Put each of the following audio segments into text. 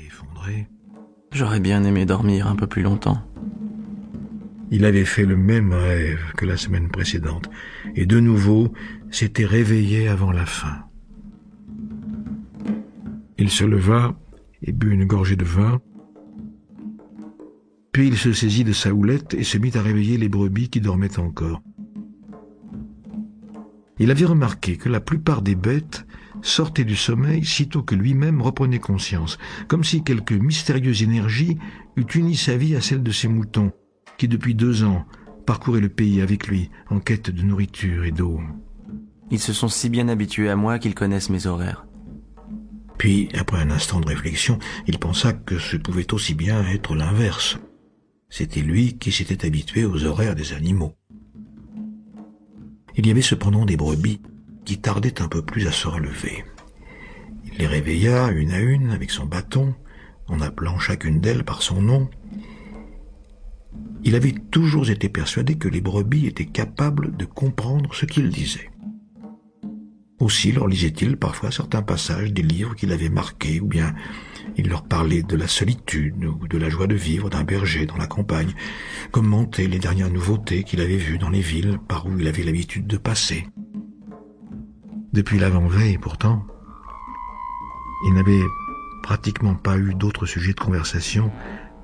effondré. J'aurais bien aimé dormir un peu plus longtemps. Il avait fait le même rêve que la semaine précédente, et de nouveau s'était réveillé avant la fin. Il se leva et but une gorgée de vin, puis il se saisit de sa houlette et se mit à réveiller les brebis qui dormaient encore. Il avait remarqué que la plupart des bêtes sortaient du sommeil sitôt que lui-même reprenait conscience, comme si quelque mystérieuse énergie eût uni sa vie à celle de ses moutons, qui depuis deux ans parcouraient le pays avec lui en quête de nourriture et d'eau. Ils se sont si bien habitués à moi qu'ils connaissent mes horaires. Puis, après un instant de réflexion, il pensa que ce pouvait aussi bien être l'inverse. C'était lui qui s'était habitué aux horaires des animaux. Il y avait cependant des brebis qui tardaient un peu plus à se relever. Il les réveilla une à une avec son bâton, en appelant chacune d'elles par son nom. Il avait toujours été persuadé que les brebis étaient capables de comprendre ce qu'il disait. Aussi leur lisait-il parfois certains passages des livres qu'il avait marqués, ou bien il leur parlait de la solitude ou de la joie de vivre d'un berger dans la campagne, commentait les dernières nouveautés qu'il avait vues dans les villes par où il avait l'habitude de passer. Depuis l'avant-veille, pourtant, il n'avait pratiquement pas eu d'autre sujet de conversation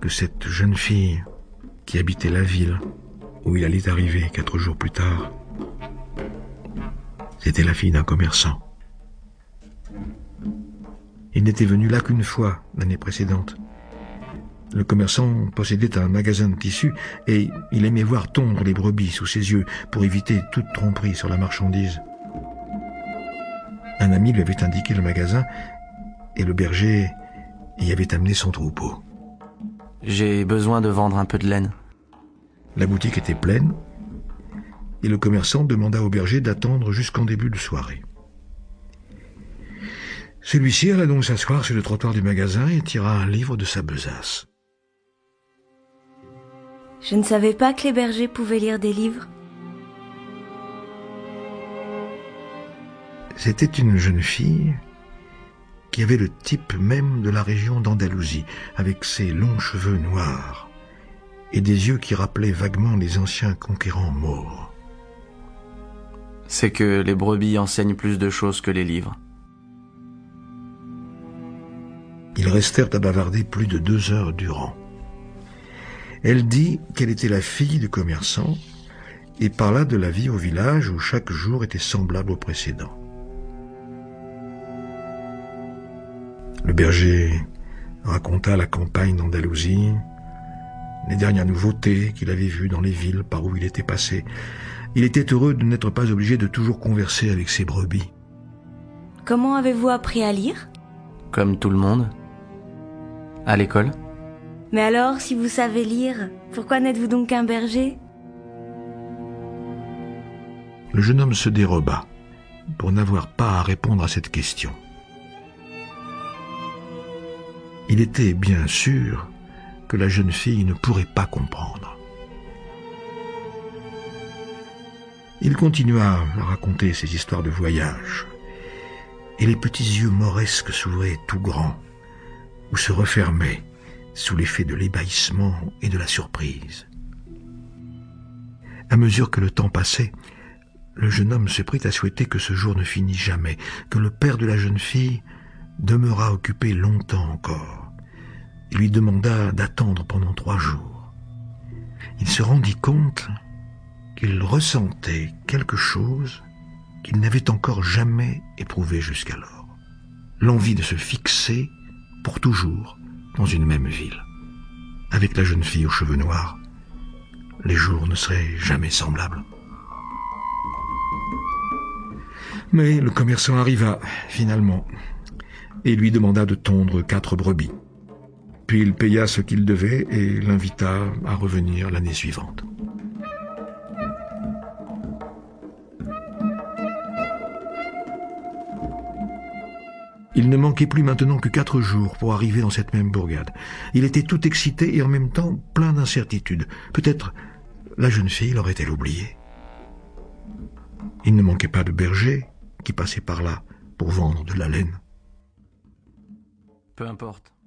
que cette jeune fille qui habitait la ville où il allait arriver quatre jours plus tard. C'était la fille d'un commerçant. Il n'était venu là qu'une fois l'année précédente. Le commerçant possédait un magasin de tissus et il aimait voir tondre les brebis sous ses yeux pour éviter toute tromperie sur la marchandise. Un ami lui avait indiqué le magasin et le berger y avait amené son troupeau. J'ai besoin de vendre un peu de laine. La boutique était pleine et le commerçant demanda au berger d'attendre jusqu'en début de soirée. Celui-ci alla donc s'asseoir sur le trottoir du magasin et tira un livre de sa besace. Je ne savais pas que les bergers pouvaient lire des livres. C'était une jeune fille qui avait le type même de la région d'Andalousie, avec ses longs cheveux noirs et des yeux qui rappelaient vaguement les anciens conquérants morts. C'est que les brebis enseignent plus de choses que les livres. Ils restèrent à bavarder plus de deux heures durant. Elle dit qu'elle était la fille du commerçant et parla de la vie au village où chaque jour était semblable au précédent. Le berger raconta la campagne d'Andalousie, les dernières nouveautés qu'il avait vues dans les villes par où il était passé. Il était heureux de n'être pas obligé de toujours converser avec ses brebis. Comment avez-vous appris à lire? Comme tout le monde. À l'école Mais alors, si vous savez lire, pourquoi n'êtes-vous donc qu'un berger? Le jeune homme se déroba pour n'avoir pas à répondre à cette question. Il était bien sûr que la jeune fille ne pourrait pas comprendre. Il continua à raconter ses histoires de voyage, et les petits yeux mauresques s'ouvraient tout grands, ou se refermaient sous l'effet de l'ébahissement et de la surprise. À mesure que le temps passait, le jeune homme se prit à souhaiter que ce jour ne finît jamais, que le père de la jeune fille demeurât occupé longtemps encore. Il lui demanda d'attendre pendant trois jours. Il se rendit compte qu'il ressentait quelque chose qu'il n'avait encore jamais éprouvé jusqu'alors. L'envie de se fixer pour toujours dans une même ville. Avec la jeune fille aux cheveux noirs, les jours ne seraient jamais semblables. Mais le commerçant arriva, finalement, et lui demanda de tondre quatre brebis. Puis il paya ce qu'il devait et l'invita à revenir l'année suivante. Il ne manquait plus maintenant que quatre jours pour arriver dans cette même bourgade. Il était tout excité et en même temps plein d'incertitudes. Peut-être la jeune fille l'aurait-elle oublié. Il ne manquait pas de bergers qui passaient par là pour vendre de la laine. Peu importe.